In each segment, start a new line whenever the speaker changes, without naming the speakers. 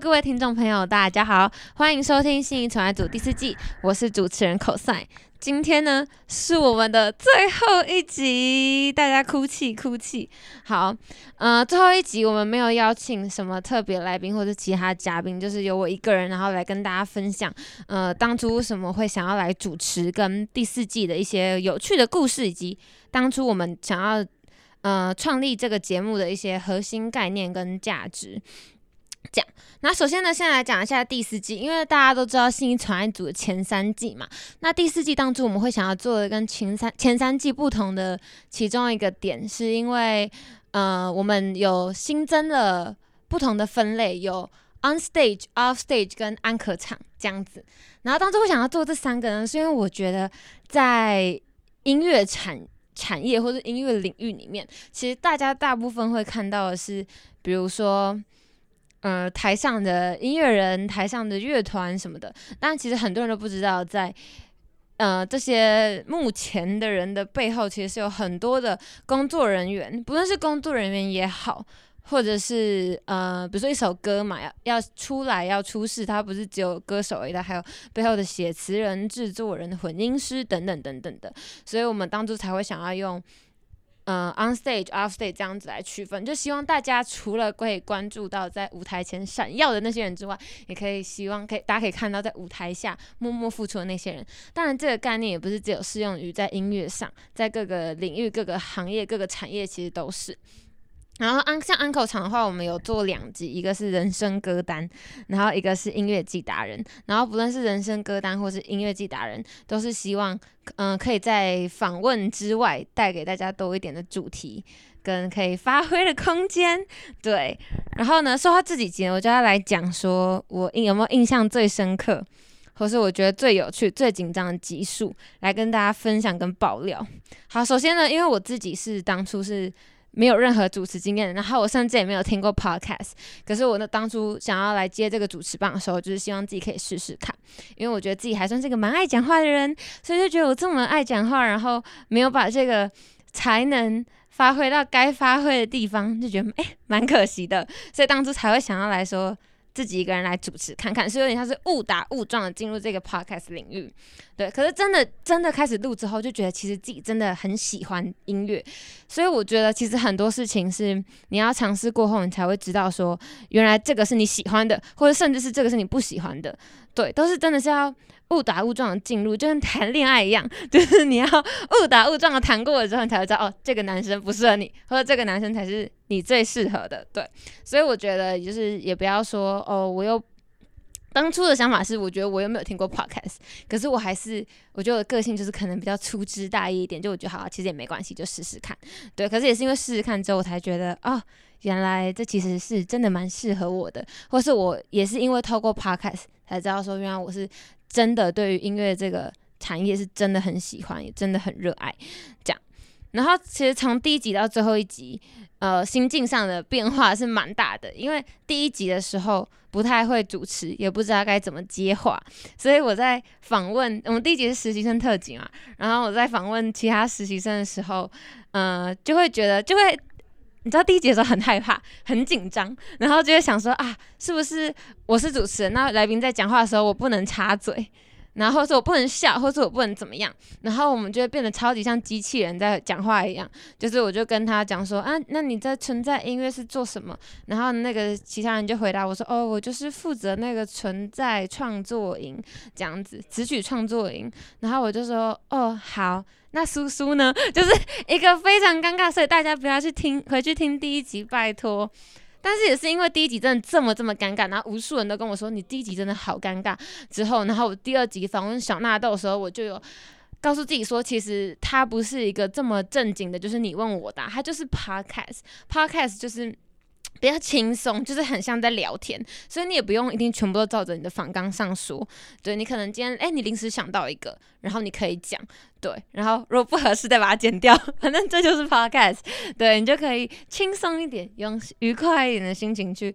各位听众朋友，大家好，欢迎收听《新一宠爱组》第四季，我是主持人口赛。今天呢是我们的最后一集，大家哭泣哭泣。好，呃，最后一集我们没有邀请什么特别来宾或者其他嘉宾，就是由我一个人，然后来跟大家分享，呃，当初为什么会想要来主持跟第四季的一些有趣的故事，以及当初我们想要呃创立这个节目的一些核心概念跟价值。讲，那首先呢，先来讲一下第四季，因为大家都知道《新一传爱组》的前三季嘛，那第四季当初我们会想要做的跟前三前三季不同的其中一个点，是因为呃，我们有新增了不同的分类，有 on stage、off stage 跟安可场这样子。然后当初会想要做这三个呢，是因为我觉得在音乐产产业或者音乐领域里面，其实大家大部分会看到的是，比如说。呃，台上的音乐人、台上的乐团什么的，但其实很多人都不知道在，呃这些目前的人的背后，其实是有很多的工作人员，不论是工作人员也好，或者是呃，比如说一首歌嘛，要要出来要出世，它不是只有歌手而已，它还有背后的写词人、制作人、混音师等等等等的，所以我们当初才会想要用。嗯，on stage、off stage 这样子来区分，就希望大家除了可以关注到在舞台前闪耀的那些人之外，也可以希望可以大家可以看到在舞台下默默付出的那些人。当然，这个概念也不是只有适用于在音乐上，在各个领域、各个行业、各个产业其实都是。然后安像安口场的话，我们有做两集，一个是人生歌单，然后一个是音乐季达人。然后不论是人生歌单或是音乐季达人，都是希望嗯、可以在访问之外带给大家多一点的主题跟可以发挥的空间。对，然后呢，说到这几集，我就要来讲说我印有没有印象最深刻，或是我觉得最有趣、最紧张的集数，来跟大家分享跟爆料。好，首先呢，因为我自己是当初是。没有任何主持经验，然后我甚至也没有听过 podcast。可是我呢，当初想要来接这个主持棒的时候，就是希望自己可以试试看，因为我觉得自己还算是个蛮爱讲话的人，所以就觉得我这么爱讲话，然后没有把这个才能发挥到该发挥的地方，就觉得哎蛮可惜的，所以当初才会想要来说自己一个人来主持看看，是有点像是误打误撞的进入这个 podcast 领域。对，可是真的真的开始录之后，就觉得其实自己真的很喜欢音乐，所以我觉得其实很多事情是你要尝试过后，你才会知道说，原来这个是你喜欢的，或者甚至是这个是你不喜欢的。对，都是真的是要误打误撞的进入，就跟谈恋爱一样，就是你要误打误撞的谈 过了之后，你才会知道哦，这个男生不适合你，或者这个男生才是你最适合的。对，所以我觉得就是也不要说哦，我又。当初的想法是，我觉得我又没有听过 podcast，可是我还是，我觉得我的个性就是可能比较粗枝大叶一点，就我觉得好，其实也没关系，就试试看。对，可是也是因为试试看之后，我才觉得哦，原来这其实是真的蛮适合我的，或是我也是因为透过 podcast 才知道说，原来我是真的对于音乐这个产业是真的很喜欢，也真的很热爱这样。然后其实从第一集到最后一集，呃，心境上的变化是蛮大的，因为第一集的时候不太会主持，也不知道该怎么接话，所以我在访问我们第一集是实习生特辑嘛，然后我在访问其他实习生的时候，呃，就会觉得就会。你知道第一集的时候很害怕、很紧张，然后就会想说啊，是不是我是主持人？那来宾在讲话的时候，我不能插嘴，然后说我不能笑，或者我不能怎么样，然后我们就会变得超级像机器人在讲话一样。就是我就跟他讲说啊，那你在存在音乐是做什么？然后那个其他人就回答我说，哦，我就是负责那个存在创作营这样子，词曲创作营。然后我就说，哦，好。那苏苏呢，就是一个非常尴尬，所以大家不要去听，回去听第一集，拜托。但是也是因为第一集真的这么这么尴尬，然后无数人都跟我说你第一集真的好尴尬。之后，然后我第二集访问小纳豆的时候，我就有告诉自己说，其实他不是一个这么正经的，就是你问我答，他就是 podcast，podcast 就是比较轻松，就是很像在聊天，所以你也不用一定全部都照着你的访纲上说。对你可能今天哎，你临时想到一个，然后你可以讲，对，然后如果不合适再把它剪掉，反正这就是 podcast，对你就可以轻松一点，用愉快一点的心情去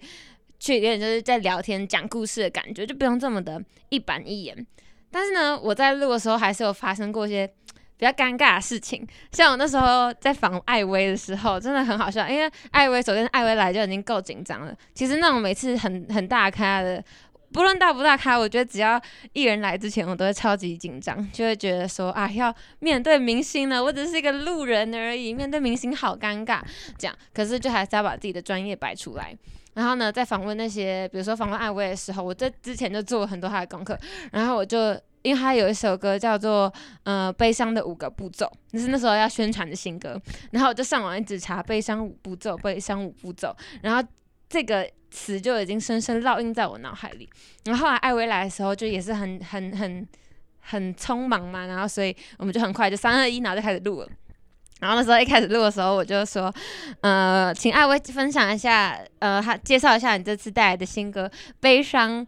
去，有点就是在聊天讲故事的感觉，就不用这么的一板一眼。但是呢，我在录的时候还是有发生过一些。比较尴尬的事情，像我那时候在访艾薇的时候，真的很好笑。因为艾薇首先艾薇来就已经够紧张了。其实那种每次很很大咖的，不论大不大咖，我觉得只要艺人来之前，我都会超级紧张，就会觉得说啊，要面对明星呢，我只是一个路人而已，面对明星好尴尬。这样，可是就还是要把自己的专业摆出来。然后呢，在访问那些，比如说访问艾薇的时候，我在之前就做了很多他的功课，然后我就。因为他有一首歌叫做《呃悲伤的五个步骤》，那是那时候要宣传的新歌。然后我就上网一直查“悲伤五步骤”，“悲伤五步骤”，然后这个词就已经深深烙印在我脑海里。然后后来艾薇来的时候，就也是很很很很匆忙嘛，然后所以我们就很快就三二一，然后就开始录了。然后那时候一开始录的时候，我就说：“呃，请艾薇分享一下，呃，他介绍一下你这次带来的新歌《悲伤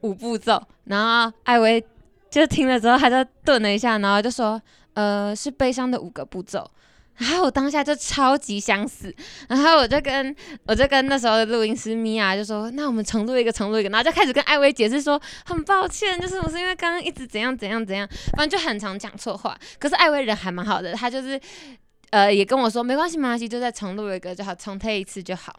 五步骤》。”然后艾薇。就听了之后，他就顿了一下，然后就说：“呃，是悲伤的五个步骤。”然后我当下就超级想死，然后我就跟我就跟那时候的录音师米娅就说：“那我们重录一个，重录一个。”然后就开始跟艾薇解释说：“很抱歉，就是我是因为刚刚一直怎样怎样怎样，反正就很常讲错话。可是艾薇人还蛮好的，他就是呃也跟我说没关系，没关系，就再重录一个就好，重推一次就好。”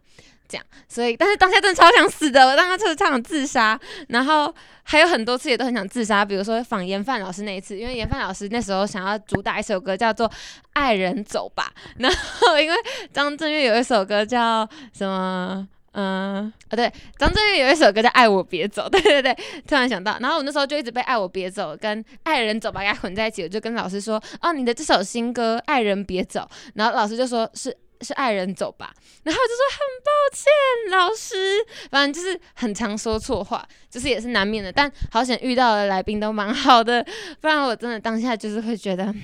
这样，所以但是当下真的超想死的，我当时就是超想自杀，然后还有很多次也都很想自杀，比如说仿严范老师那一次，因为严范老师那时候想要主打一首歌叫做《爱人走吧》，然后因为张震岳有一首歌叫什么，嗯，啊对，张震岳有一首歌叫《爱我别走》，对对对，突然想到，然后我那时候就一直被《爱我别走》跟《爱人走吧》给混在一起，我就跟老师说，哦，你的这首新歌《爱人别走》，然后老师就说是。是爱人走吧，然后就说很抱歉，老师，反正就是很常说错话，就是也是难免的。但好险遇到的来宾都蛮好的，不然我真的当下就是会觉得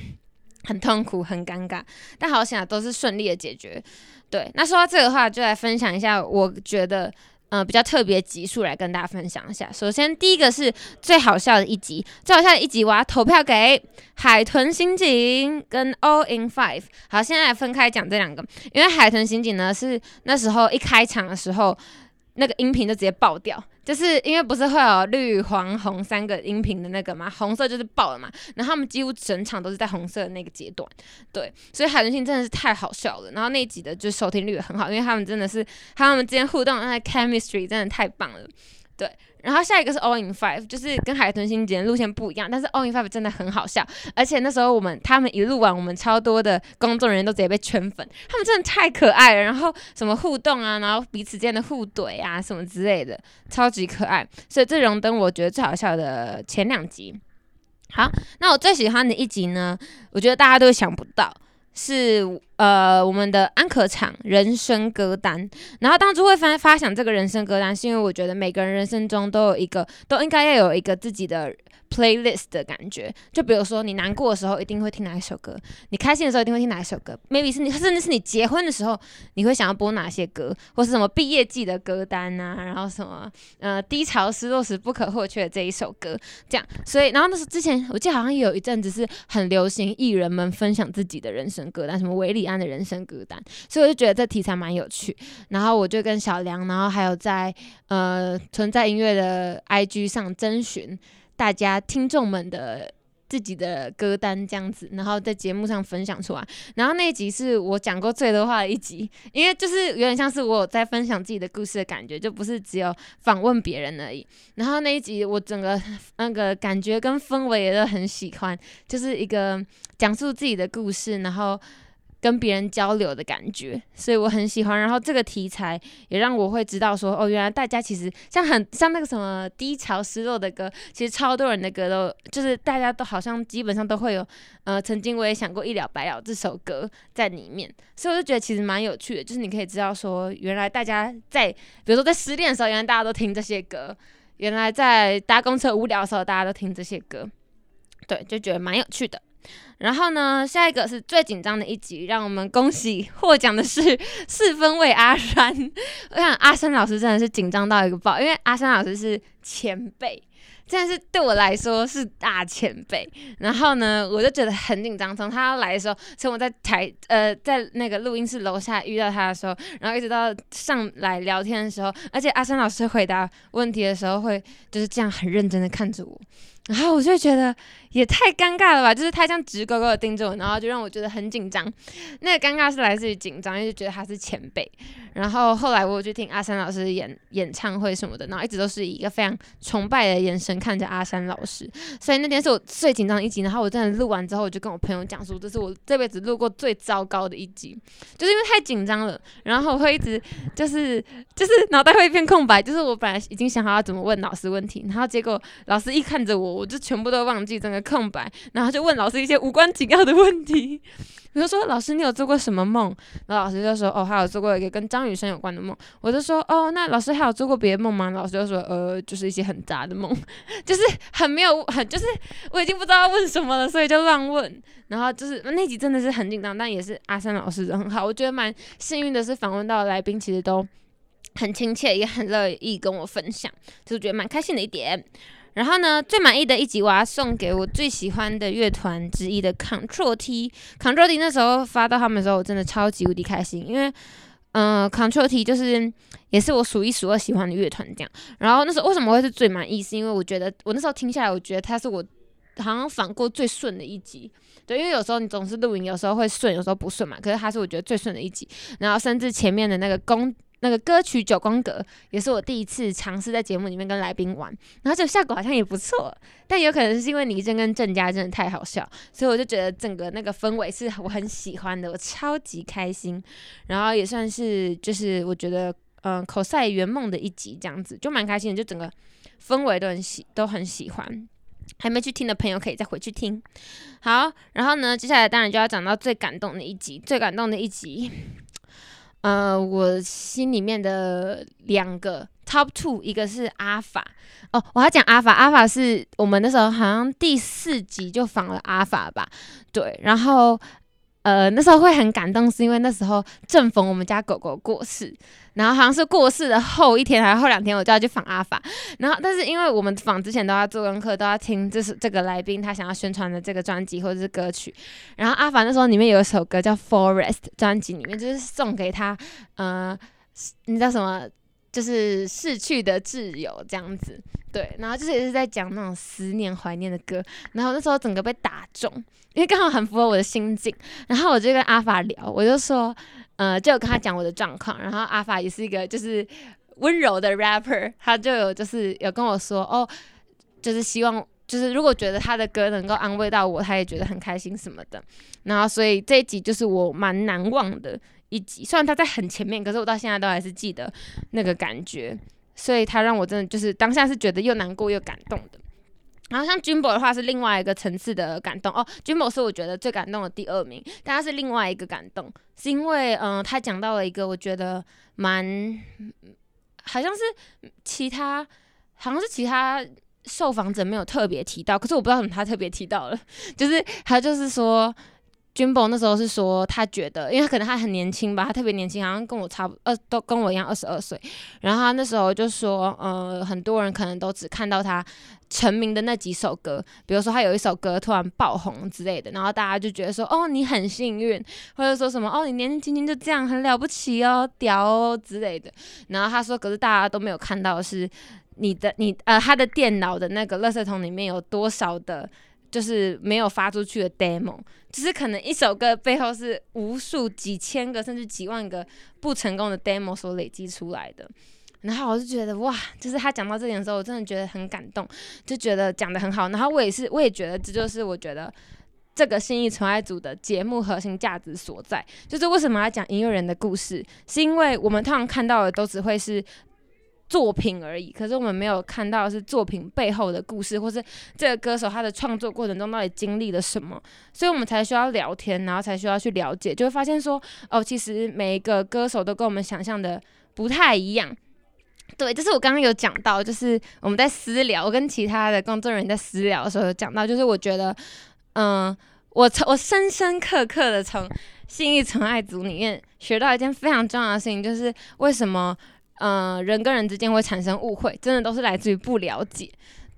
很痛苦、很尴尬。但好险啊，都是顺利的解决。对，那说到这个话，就来分享一下，我觉得。嗯，比较特别集数来跟大家分享一下。首先，第一个是最好笑的一集，最好笑的一集，我要投票给海豚刑警跟 All in Five。好，现在分开讲这两个，因为海豚刑警呢是那时候一开场的时候。那个音频就直接爆掉，就是因为不是会有绿、黄、红三个音频的那个嘛，红色就是爆了嘛，然后他们几乎整场都是在红色的那个阶段，对，所以海豚星真的是太好笑了，然后那一集的就收听率也很好，因为他们真的是他们之间互动那 chemistry 真的太棒了，对。然后下一个是 All in Five，就是跟海豚星节路线不一样，但是 All in Five 真的很好笑，而且那时候我们他们一录完，我们超多的工作人员都直接被圈粉，他们真的太可爱了，然后什么互动啊，然后彼此间的互怼啊什么之类的，超级可爱，所以这荣登我觉得最好笑的前两集。好，那我最喜欢的一集呢，我觉得大家都想不到。是呃，我们的安可场人生歌单。然后当初会发发想这个人生歌单，是因为我觉得每个人人生中都有一个，都应该要有一个自己的。Playlist 的感觉，就比如说你难过的时候一定会听哪一首歌，你开心的时候一定会听哪一首歌。maybe 是你甚至是你结婚的时候，你会想要播哪些歌，或是什么毕业季的歌单啊，然后什么呃低潮失落时不可或缺的这一首歌，这样。所以然后那时候之前我记得好像有一阵子是很流行艺人们分享自己的人生歌单，什么韦礼安的人生歌单，所以我就觉得这题材蛮有趣。然后我就跟小梁，然后还有在呃存在音乐的 IG 上征询。大家听众们的自己的歌单这样子，然后在节目上分享出来。然后那一集是我讲过最多话的一集，因为就是有点像是我在分享自己的故事的感觉，就不是只有访问别人而已。然后那一集我整个那个感觉跟氛围也都很喜欢，就是一个讲述自己的故事，然后。跟别人交流的感觉，所以我很喜欢。然后这个题材也让我会知道说，哦，原来大家其实像很像那个什么低潮失落的歌，其实超多人的歌都就是大家都好像基本上都会有，呃，曾经我也想过一了百了这首歌在里面，所以我就觉得其实蛮有趣的，就是你可以知道说，原来大家在比如说在失恋的时候，原来大家都听这些歌；原来在搭公车无聊的时候，大家都听这些歌，对，就觉得蛮有趣的。然后呢，下一个是最紧张的一集，让我们恭喜获奖的是 四分卫阿山。我想阿山老师真的是紧张到一个爆，因为阿山老师是前辈。真的是对我来说是大前辈，然后呢，我就觉得很紧张。从他来的时候，从我在台呃在那个录音室楼下遇到他的时候，然后一直到上来聊天的时候，而且阿山老师回答问题的时候会就是这样很认真的看着我，然后我就觉得也太尴尬了吧，就是他这样直勾勾的盯着我，然后就让我觉得很紧张。那个尴尬是来自于紧张，因为觉得他是前辈。然后后来我去听阿山老师演演唱会什么的，然后一直都是以一个非常崇拜的眼神看着阿山老师，所以那天是我最紧张一集。然后我真的录完之后，我就跟我朋友讲说，这是我这辈子录过最糟糕的一集，就是因为太紧张了，然后会一直就是就是脑袋会一片空白，就是我本来已经想好要怎么问老师问题，然后结果老师一看着我，我就全部都忘记整个空白，然后就问老师一些无关紧要的问题。比如说，老师，你有做过什么梦？然后老师就说，哦，还有做过一个跟张雨生有关的梦。我就说，哦，那老师还有做过别的梦吗？老师就说，呃，就是一些很杂的梦，就是很没有，很就是我已经不知道问什么了，所以就乱问。然后就是那集真的是很紧张，但也是阿三老师人很好，我觉得蛮幸运的是访问到的来宾其实都很亲切，也很乐意跟我分享，就是觉得蛮开心的一点。然后呢，最满意的一集我要送给我最喜欢的乐团之一的 Control T。Control T 那时候发到他们的时候，我真的超级无敌开心，因为，嗯，Control T 就是也是我数一数二喜欢的乐团这样。然后那时候为什么会是最满意？是因为我觉得我那时候听下来，我觉得它是我好像反过最顺的一集。对，因为有时候你总是录影，有时候会顺，有时候不顺嘛。可是它是我觉得最顺的一集。然后甚至前面的那个公。那个歌曲《九宫格》也是我第一次尝试在节目里面跟来宾玩，然后这个效果好像也不错，但有可能是因为倪真跟郑家真的太好笑，所以我就觉得整个那个氛围是我很喜欢的，我超级开心，然后也算是就是我觉得嗯口赛圆梦的一集这样子，就蛮开心的，就整个氛围都很喜都很喜欢，还没去听的朋友可以再回去听。好，然后呢，接下来当然就要讲到最感动的一集，最感动的一集。呃，我心里面的两个 top two，一个是阿法哦，我要讲阿法，阿法是我们那时候好像第四集就访了阿法吧，对，然后。呃，那时候会很感动，是因为那时候正逢我们家狗狗过世，然后好像是过世的后一天还是后两天，我就要去访阿法。然后，但是因为我们访之前都要做功课，都要听就是这个来宾他想要宣传的这个专辑或者是歌曲。然后阿法那时候里面有一首歌叫《Forest》，专辑里面就是送给他，呃，你知道什么？就是逝去的挚友这样子，对，然后就是也是在讲那种思念、怀念的歌，然后那时候整个被打中，因为刚好很符合我的心境，然后我就跟阿法聊，我就说，呃，就跟他讲我的状况，然后阿法也是一个就是温柔的 rapper，他就有就是有跟我说，哦，就是希望就是如果觉得他的歌能够安慰到我，他也觉得很开心什么的，然后所以这一集就是我蛮难忘的。一集，虽然他在很前面，可是我到现在都还是记得那个感觉，所以他让我真的就是当下是觉得又难过又感动的。然后像君博的话是另外一个层次的感动哦，君博是我觉得最感动的第二名，但他是另外一个感动，是因为嗯他讲到了一个我觉得蛮好像是其他好像是其他受访者没有特别提到，可是我不知道怎么他特别提到了，就是他就是说。君博那时候是说，他觉得，因为可能他很年轻吧，他特别年轻，好像跟我差不二，都跟我一样二十二岁。然后他那时候就说，呃，很多人可能都只看到他成名的那几首歌，比如说他有一首歌突然爆红之类的，然后大家就觉得说，哦，你很幸运，或者说什么，哦，你年纪轻轻就这样，很了不起哦，屌哦之类的。然后他说，可是大家都没有看到是你的，你呃，他的电脑的那个垃圾桶里面有多少的。就是没有发出去的 demo，只是可能一首歌背后是无数几千个甚至几万个不成功的 demo 所累积出来的。然后我就觉得哇，就是他讲到这点的时候，我真的觉得很感动，就觉得讲的很好。然后我也是，我也觉得这就是我觉得这个心意纯爱组的节目核心价值所在，就是为什么要讲音乐人的故事，是因为我们通常看到的都只会是。作品而已，可是我们没有看到是作品背后的故事，或是这个歌手他的创作过程中到底经历了什么，所以我们才需要聊天，然后才需要去了解，就会发现说，哦，其实每一个歌手都跟我们想象的不太一样。对，就是我刚刚有讲到，就是我们在私聊，我跟其他的工作人员在私聊的时候有讲到，就是我觉得，嗯，我从我深深刻刻的从信义纯爱组里面学到一件非常重要的事情，就是为什么嗯人跟人之间会产生误会，真的都是来自于不了解。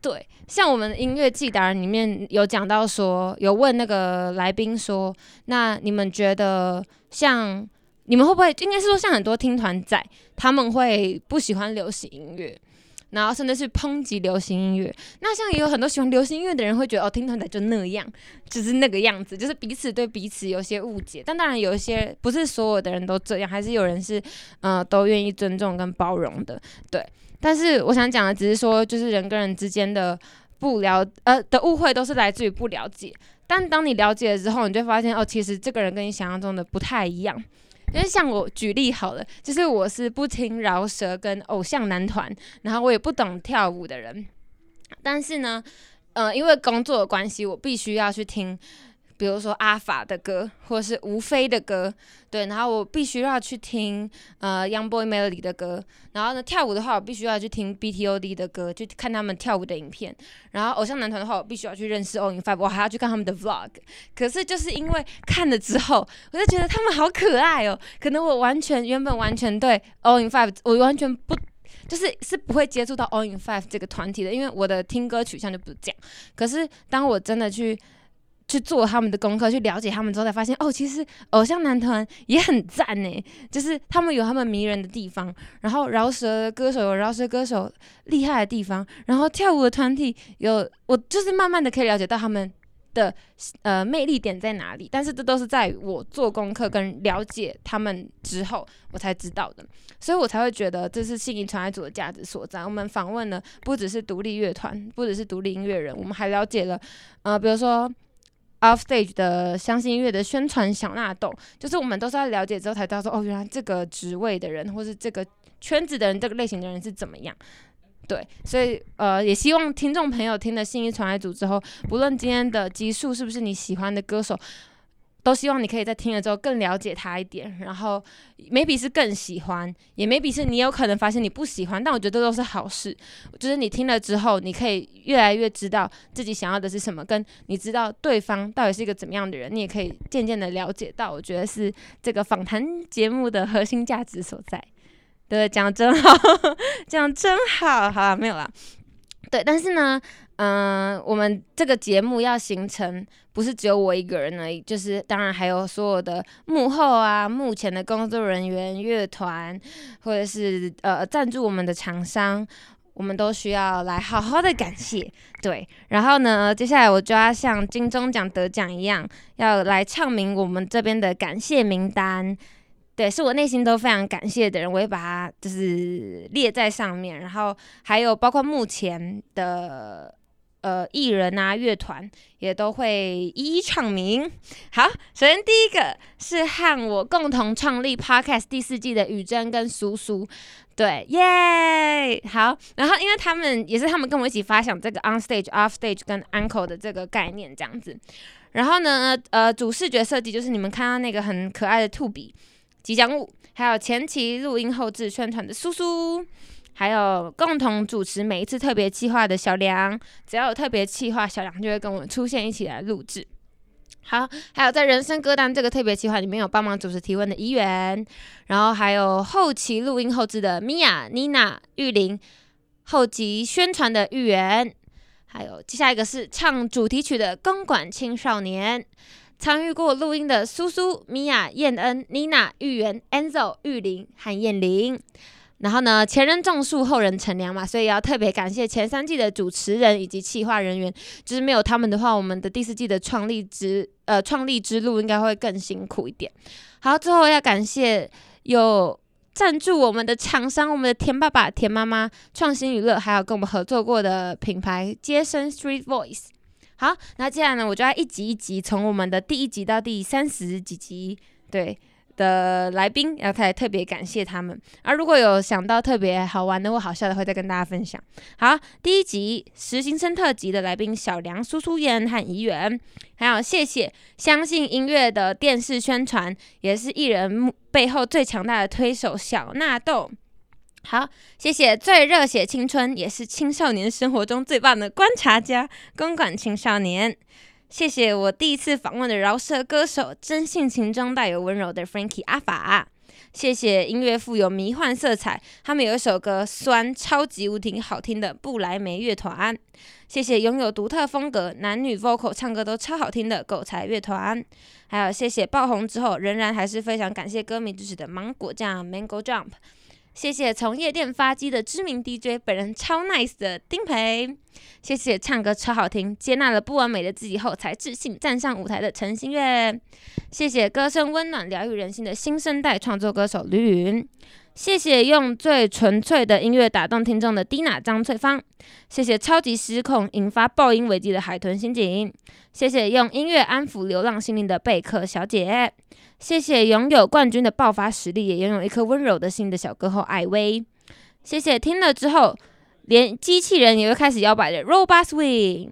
对，像我们的音乐季达人里面有讲到说，有问那个来宾说，那你们觉得像你们会不会，应该是说像很多听团仔，他们会不喜欢流行音乐，然后甚至是抨击流行音乐。那像也有很多喜欢流行音乐的人会觉得，哦，听团仔就那样，就是那个样子，就是彼此对彼此有些误解。但当然有一些不是所有的人都这样，还是有人是呃都愿意尊重跟包容的，对。但是我想讲的只是说，就是人跟人之间的不了呃的误会都是来自于不了解。但当你了解了之后，你就发现哦，其实这个人跟你想象中的不太一样。因为像我举例好了，就是我是不听饶舌跟偶像男团，然后我也不懂跳舞的人。但是呢，呃，因为工作的关系，我必须要去听。比如说阿法的歌，或者是吴飞的歌，对，然后我必须要去听呃 Young Boy Melody 的歌，然后呢跳舞的话，我必须要去听 BTOD 的歌，去看他们跳舞的影片，然后偶像男团的话，我必须要去认识 All In Five，我还要去看他们的 Vlog。可是就是因为看了之后，我就觉得他们好可爱哦，可能我完全原本完全对 All In Five，我完全不就是是不会接触到 All In Five 这个团体的，因为我的听歌取向就不是这样。可是当我真的去去做他们的功课，去了解他们之后，才发现哦，其实偶像男团也很赞呢。就是他们有他们迷人的地方，然后饶舌歌手有饶舌歌手厉害的地方，然后跳舞的团体有我就是慢慢的可以了解到他们的呃魅力点在哪里。但是这都是在我做功课跟了解他们之后，我才知道的。所以我才会觉得这是信义传爱组的价值所在。我们访问了不只是独立乐团，不只是独立音乐人，我们还了解了呃，比如说。Offstage 的相信音乐的宣传小纳豆，就是我们都是要了解之后才知道说，哦，原来这个职位的人，或是这个圈子的人，这个类型的人是怎么样。对，所以呃，也希望听众朋友听了信息传来组之后，不论今天的集数是不是你喜欢的歌手。都希望你可以在听了之后更了解他一点，然后 maybe 是更喜欢，也 maybe 是你有可能发现你不喜欢，但我觉得这都是好事。就是你听了之后，你可以越来越知道自己想要的是什么，跟你知道对方到底是一个怎么样的人，你也可以渐渐的了解到。我觉得是这个访谈节目的核心价值所在。对，讲真好，讲真好，好了没有啦。对，但是呢。嗯，我们这个节目要形成，不是只有我一个人而已，就是当然还有所有的幕后啊，目前的工作人员、乐团，或者是呃赞助我们的厂商，我们都需要来好好的感谢。对，然后呢，接下来我就要像金钟奖得奖一样，要来唱明我们这边的感谢名单。对，是我内心都非常感谢的人，我会把它就是列在上面，然后还有包括目前的。呃，艺人啊，乐团也都会一一唱名。好，首先第一个是和我共同创立 Podcast 第四季的雨珍跟苏苏，对，耶，好。然后因为他们也是他们跟我一起发想这个 On Stage、Off Stage 跟 Uncle 的这个概念这样子。然后呢，呃，主视觉设计就是你们看到那个很可爱的兔比吉祥物，还有前期录音后置宣传的苏苏。还有共同主持每一次特别计划的小梁，只要有特别计划，小梁就会跟我们出现一起来录制。好，还有在人生歌单这个特别计划里面有帮忙主持提问的怡园，然后还有后期录音后置的米娅、妮娜、玉玲，后期宣传的玉园，还有接下一个是唱主题曲的公馆青少年，参与过录音的苏苏、米娅、燕恩、妮娜、玉园、Enzo、玉玲和燕玲。然后呢，前人种树，后人乘凉嘛，所以要特别感谢前三季的主持人以及企划人员，就是没有他们的话，我们的第四季的创立之呃创立之路应该会更辛苦一点。好，最后要感谢有赞助我们的厂商，我们的田爸爸、田妈妈、创新娱乐，还有跟我们合作过的品牌接生 Street Voice。好，那接下来呢，我就要一集一集，从我们的第一集到第三十几集，对。的来宾，要开始特别感谢他们。而如果有想到特别好玩的或好笑的，会再跟大家分享。好，第一集实习生特辑的来宾小梁、苏苏妍和怡园，还有谢谢相信音乐的电视宣传，也是艺人背后最强大的推手小纳豆。好，谢谢最热血青春，也是青少年生活中最棒的观察家，公馆青少年。谢谢我第一次访问的饶舌歌手，真性情中带有温柔的 Frankie 阿法。谢谢音乐富有迷幻色彩，他们有一首歌酸超级无敌好听的布莱梅乐团。谢谢拥有独特风格，男女 vocal 唱歌都超好听的狗才乐团。还有谢谢爆红之后仍然还是非常感谢歌迷支持的芒果酱 Mango Jump。谢谢从夜店发迹的知名 DJ，本人超 nice 的丁培。谢谢唱歌超好听，接纳了不完美的自己后才自信站上舞台的陈星月。谢谢歌声温暖疗愈人心的新生代创作歌手吕云。谢谢用最纯粹的音乐打动听众的 Dina 张翠芳。谢谢超级失控引发爆音危机的海豚刑警。谢谢用音乐安抚流浪心灵的贝克小姐。谢谢拥有冠军的爆发实力，也拥有一颗温柔的心的小歌后艾薇。谢谢听了之后，连机器人也会开始摇摆的 Robot Swing。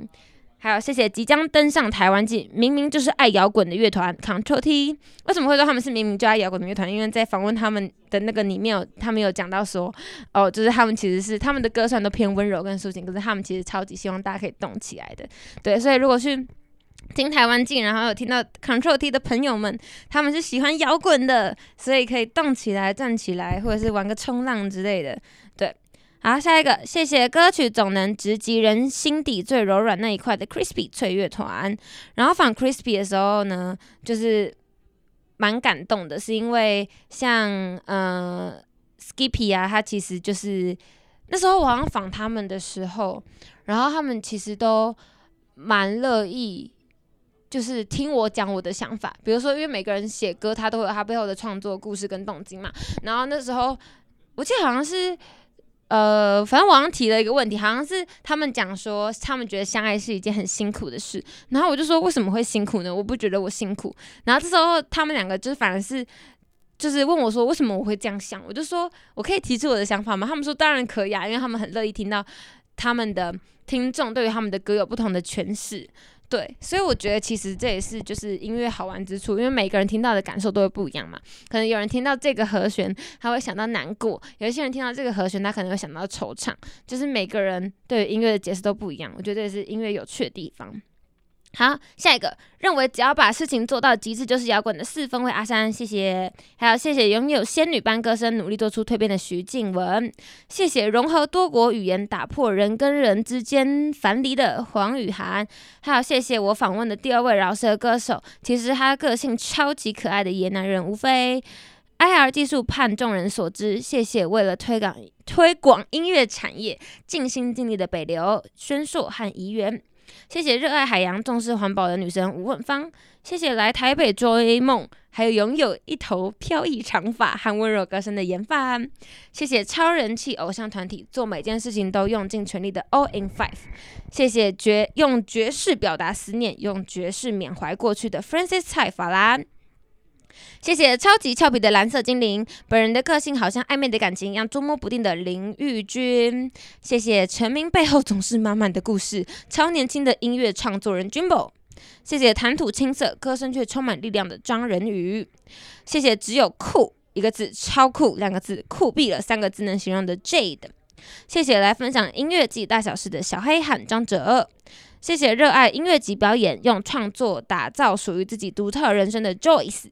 还有谢谢即将登上台湾季，明明就是爱摇滚的乐团 Control T。为什么会说他们是明明就爱摇滚的乐团？因为在访问他们的那个里面有，他们有讲到说，哦，就是他们其实是他们的歌算都偏温柔跟抒情，可是他们其实超级希望大家可以动起来的。对，所以如果去。听台湾进，然后有听到 Control T 的朋友们，他们是喜欢摇滚的，所以可以动起来、站起来，或者是玩个冲浪之类的。对，好，下一个，谢谢歌曲总能直击人心底最柔软那一块的 Crispy 脆乐团。然后仿 Crispy 的时候呢，就是蛮感动的，是因为像呃 Skippy 啊，他其实就是那时候我好像访他们的时候，然后他们其实都蛮乐意。就是听我讲我的想法，比如说，因为每个人写歌，他都有他背后的创作故事跟动机嘛。然后那时候，我记得好像是，呃，反正网上提了一个问题，好像是他们讲说，他们觉得相爱是一件很辛苦的事。然后我就说，为什么会辛苦呢？我不觉得我辛苦。然后这时候他们两个就是反而是，就是问我说，为什么我会这样想？我就说，我可以提出我的想法吗？他们说当然可以啊，因为他们很乐意听到他们的听众对于他们的歌有不同的诠释。对，所以我觉得其实这也是就是音乐好玩之处，因为每个人听到的感受都会不一样嘛。可能有人听到这个和弦，他会想到难过；有一些人听到这个和弦，他可能会想到惆怅。就是每个人对音乐的解释都不一样，我觉得这也是音乐有趣的地方。好，下一个认为只要把事情做到极致就是摇滚的四分位阿三，谢谢。还有谢谢拥有仙女般歌声、努力做出蜕变的徐静雯，谢谢融合多国语言、打破人跟人之间樊篱的黄雨涵，还有谢谢我访问的第二位饶舌歌手，其实他个性超级可爱的野男人吴非，IR 技术盼众人所知，谢谢为了推广推广音乐产业尽心尽力的北流、宣硕和怡园。谢谢热爱海洋、重视环保的女神吴文芳。谢谢来台北做 A 梦，还有拥有一头飘逸长发和温柔歌声的严范。谢谢超人气偶像团体，做每件事情都用尽全力的 All in Five。谢谢绝用爵士表达思念，用爵士缅怀过去的 Francis 蔡法兰。谢谢超级俏皮的蓝色精灵，本人的个性好像暧昧的感情一样捉摸不定的林玉君。谢谢成名背后总是满满的故事，超年轻的音乐创作人 Jimbo。谢谢谈吐青涩，歌声却充满力量的张仁宇。谢谢只有酷一个字，超酷两个字，酷毙了三个字能形容的 Jade。谢谢来分享音乐季大小事的小黑喊张哲。谢谢热爱音乐级表演，用创作打造属于自己独特人生的 Joyce。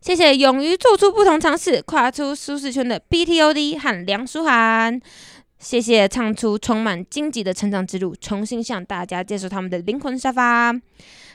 谢谢勇于做出不同尝试、跨出舒适圈的 BTOD 和梁书涵。谢谢唱出充满荆棘的成长之路，重新向大家介绍他们的灵魂沙发。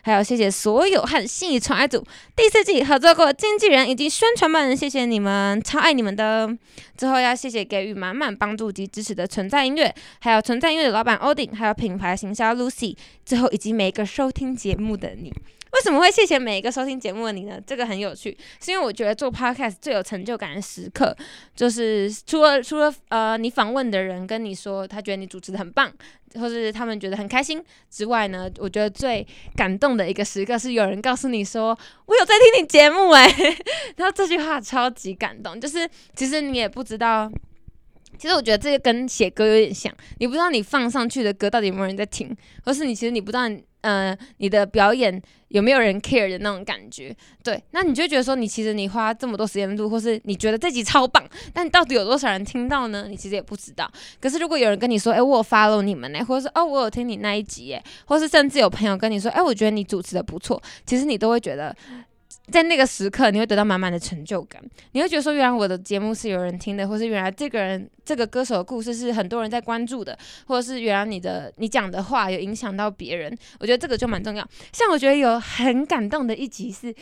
还有谢谢所有和信义传爱组第四季合作过经纪人以及宣传们，谢谢你们，超爱你们的。最后要谢谢给予满满帮助及支持的存在音乐，还有存在音乐的老板欧丁，还有品牌行销 Lucy，最后以及每一个收听节目的你。为什么会谢谢每一个收听节目的你呢？这个很有趣，是因为我觉得做 podcast 最有成就感的时刻，就是除了除了呃你访问的人跟你说他觉得你主持的很棒，或是他们觉得很开心之外呢，我觉得最感动的一个时刻是有人告诉你说我有在听你节目诶，然后这句话超级感动，就是其实你也不知道，其实我觉得这个跟写歌有点像，你不知道你放上去的歌到底有没有人在听，或是你其实你不知道。呃，你的表演有没有人 care 的那种感觉。对，那你就觉得说，你其实你花这么多时间录，或是你觉得这集超棒，但到底有多少人听到呢？你其实也不知道。可是如果有人跟你说，哎，我有 follow 你们呢，或者是哦，我有听你那一集，哎，或是甚至有朋友跟你说，哎，我觉得你主持的不错，其实你都会觉得。在那个时刻，你会得到满满的成就感。你会觉得说，原来我的节目是有人听的，或是原来这个人、这个歌手的故事是很多人在关注的，或者是原来你的你讲的话有影响到别人。我觉得这个就蛮重要。像我觉得有很感动的一集是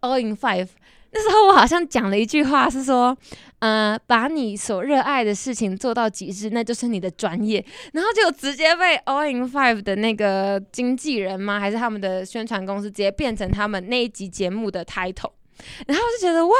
All in Five。那时候我好像讲了一句话，是说，呃，把你所热爱的事情做到极致，那就是你的专业。然后就直接被 All in Five 的那个经纪人吗？还是他们的宣传公司直接变成他们那一集节目的 title？然后我就觉得哇，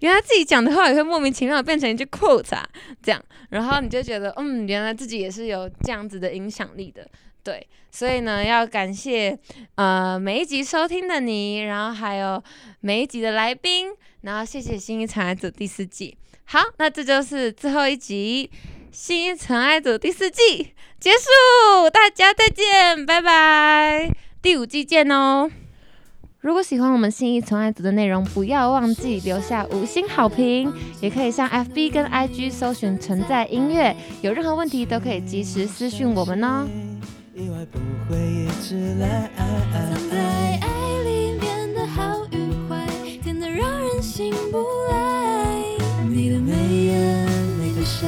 原来自己讲的话也会莫名其妙变成一句 quote 啊，这样。然后你就觉得，嗯，原来自己也是有这样子的影响力的。对，所以呢，要感谢呃每一集收听的你，然后还有每一集的来宾，然后谢谢《新一尘埃组》第四季。好，那这就是最后一集《新一尘埃组》第四季结束，大家再见，拜拜，第五季见哦。如果喜欢我们新一尘埃组的内容，不要忘记留下五星好评，也可以上 FB 跟 IG 搜寻存在音乐，有任何问题都可以及时私讯我们哦。
意外不会一直来。藏在
爱里面的好与坏，甜得让人醒不来。你的眉眼，你的笑。